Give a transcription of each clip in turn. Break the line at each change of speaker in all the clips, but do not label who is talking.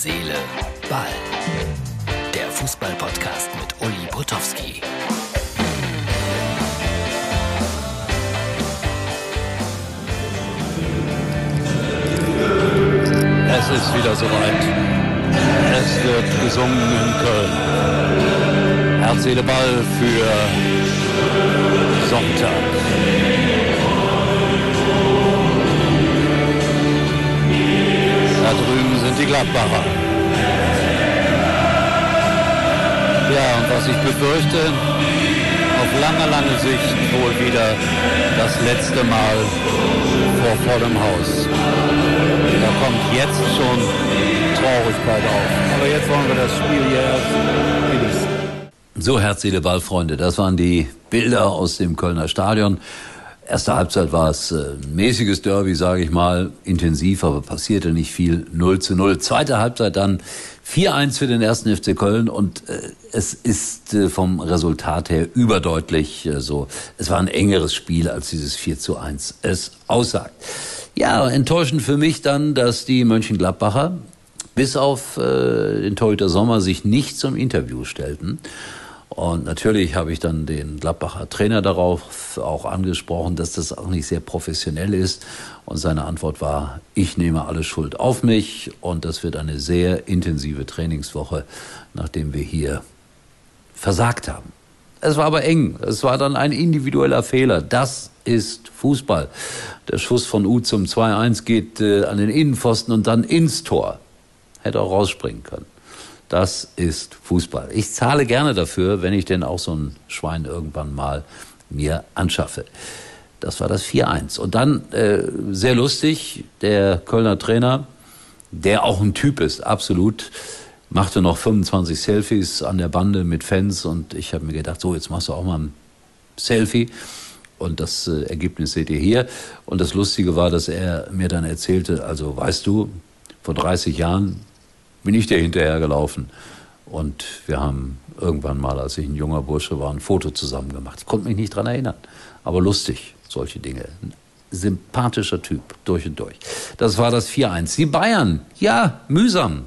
Seele, Ball. Der Fußball-Podcast mit Uli Potowski.
Es ist wieder soweit. Es wird gesungen in Köln. Herz, Seele, Ball für Sonntag. Da drüben sind die Gladbacher. Ja, und was ich befürchte, auf lange, lange Sicht wohl wieder das letzte Mal vor vollem Haus. Da kommt jetzt schon Traurigkeit auf. Aber jetzt wollen wir das Spiel hier erst genießen.
So, Herz, Seele, Ball, Freunde, das waren die Bilder aus dem Kölner Stadion. Erste Halbzeit war es äh, ein mäßiges Derby, sage ich mal, intensiv, aber passierte nicht viel, 0 zu 0. Zweite Halbzeit dann 4-1 für den ersten FC Köln und äh, es ist äh, vom Resultat her überdeutlich äh, so. Es war ein engeres Spiel, als dieses 4 zu 1 es aussagt. Ja, enttäuschend für mich dann, dass die Mönchengladbacher bis auf äh, den Torhüter Sommer sich nicht zum Interview stellten. Und natürlich habe ich dann den Gladbacher Trainer darauf auch angesprochen, dass das auch nicht sehr professionell ist. Und seine Antwort war, ich nehme alle Schuld auf mich und das wird eine sehr intensive Trainingswoche, nachdem wir hier versagt haben. Es war aber eng. Es war dann ein individueller Fehler. Das ist Fußball. Der Schuss von U zum 2-1 geht äh, an den Innenpfosten und dann ins Tor. Hätte auch rausspringen können. Das ist Fußball. Ich zahle gerne dafür, wenn ich denn auch so ein Schwein irgendwann mal mir anschaffe. Das war das 4-1. Und dann, äh, sehr lustig, der Kölner Trainer, der auch ein Typ ist, absolut, machte noch 25 Selfies an der Bande mit Fans und ich habe mir gedacht, so, jetzt machst du auch mal ein Selfie. Und das äh, Ergebnis seht ihr hier. Und das Lustige war, dass er mir dann erzählte, also weißt du, vor 30 Jahren bin ich dir hinterhergelaufen. Und wir haben irgendwann mal, als ich ein junger Bursche war, ein Foto zusammen gemacht. Ich konnte mich nicht dran erinnern. Aber lustig, solche Dinge. Ein sympathischer Typ, durch und durch. Das war das 4-1. Die Bayern, ja, mühsam.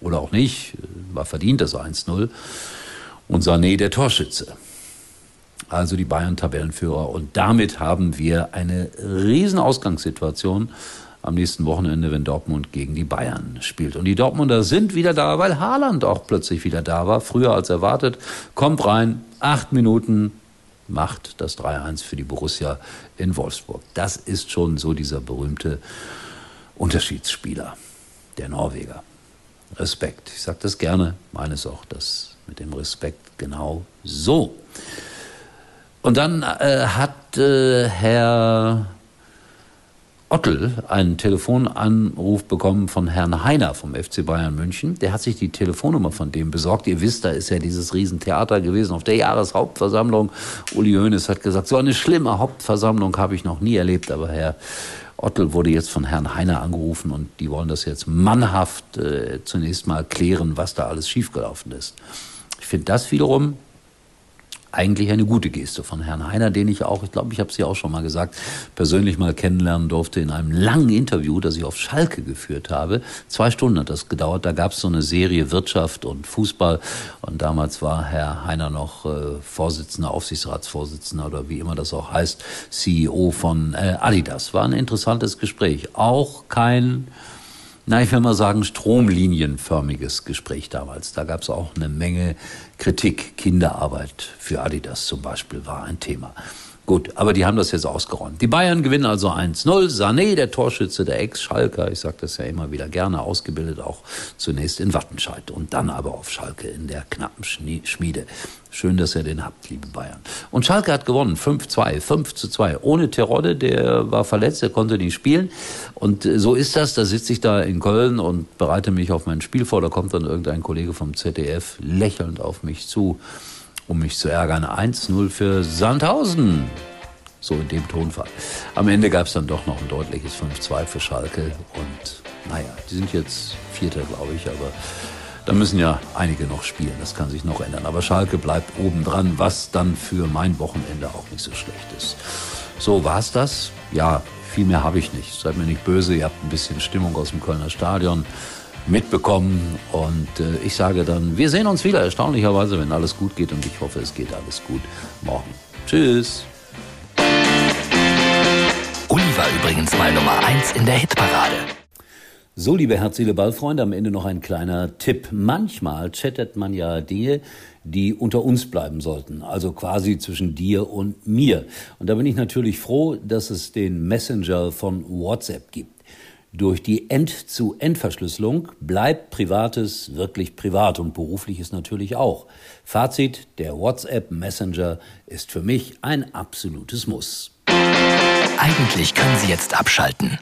Oder auch nicht, war verdient das 1-0. Und Sané der Torschütze. Also die Bayern Tabellenführer. Und damit haben wir eine riesen Ausgangssituation am nächsten Wochenende, wenn Dortmund gegen die Bayern spielt. Und die Dortmunder sind wieder da, weil Haaland auch plötzlich wieder da war, früher als erwartet. Kommt rein, acht Minuten, macht das 3-1 für die Borussia in Wolfsburg. Das ist schon so dieser berühmte Unterschiedsspieler, der Norweger. Respekt. Ich sage das gerne, meine es auch, das mit dem Respekt genau so. Und dann äh, hat äh, Herr Ottel einen Telefonanruf bekommen von Herrn Heiner vom FC Bayern München. Der hat sich die Telefonnummer von dem besorgt. Ihr wisst, da ist ja dieses Riesentheater gewesen auf der Jahreshauptversammlung. Uli Hoeneß hat gesagt, so eine schlimme Hauptversammlung habe ich noch nie erlebt. Aber Herr Ottel wurde jetzt von Herrn Heiner angerufen und die wollen das jetzt mannhaft äh, zunächst mal klären, was da alles schiefgelaufen ist. Ich finde das wiederum eigentlich eine gute Geste von Herrn Heiner, den ich auch, ich glaube, ich habe es ja auch schon mal gesagt, persönlich mal kennenlernen durfte in einem langen Interview, das ich auf Schalke geführt habe. Zwei Stunden hat das gedauert. Da gab es so eine Serie Wirtschaft und Fußball. Und damals war Herr Heiner noch äh, Vorsitzender, Aufsichtsratsvorsitzender oder wie immer das auch heißt, CEO von äh, Adidas. War ein interessantes Gespräch. Auch kein na, ich will mal sagen, stromlinienförmiges Gespräch damals. Da gab es auch eine Menge Kritik. Kinderarbeit für Adidas zum Beispiel war ein Thema. Gut, aber die haben das jetzt ausgeräumt. Die Bayern gewinnen also 1-0. Sané, der Torschütze der Ex-Schalker, ich sage das ja immer wieder gerne, ausgebildet auch zunächst in Wattenscheid und dann aber auf Schalke in der knappen Schmiede. Schön, dass ihr den habt, liebe Bayern. Und Schalke hat gewonnen, 5-2, 5-2, ohne Terodde, der war verletzt, der konnte nicht spielen. Und äh, so ist das, da sitze ich da in Köln und bereite mich auf mein Spiel vor, da kommt dann irgendein Kollege vom ZDF lächelnd auf mich zu um mich zu ärgern. 1-0 für Sandhausen. So in dem Tonfall. Am Ende gab es dann doch noch ein deutliches 5-2 für Schalke. Und naja, die sind jetzt Vierter, glaube ich, aber da müssen ja einige noch spielen. Das kann sich noch ändern. Aber Schalke bleibt oben dran, was dann für mein Wochenende auch nicht so schlecht ist. So, war's das? Ja, viel mehr habe ich nicht. Seid mir nicht böse, ihr habt ein bisschen Stimmung aus dem Kölner Stadion mitbekommen. Und äh, ich sage dann, wir sehen uns wieder, erstaunlicherweise, wenn alles gut geht. Und ich hoffe, es geht alles gut morgen. Tschüss.
Uli war übrigens mal Nummer 1 in der Hitparade.
So, liebe Herzliche Ballfreunde, am Ende noch ein kleiner Tipp. Manchmal chattet man ja Dinge, die unter uns bleiben sollten, also quasi zwischen dir und mir. Und da bin ich natürlich froh, dass es den Messenger von WhatsApp gibt. Durch die End-zu-End-Verschlüsselung bleibt Privates wirklich privat und berufliches natürlich auch. Fazit, der WhatsApp Messenger ist für mich ein absolutes Muss.
Eigentlich können Sie jetzt abschalten.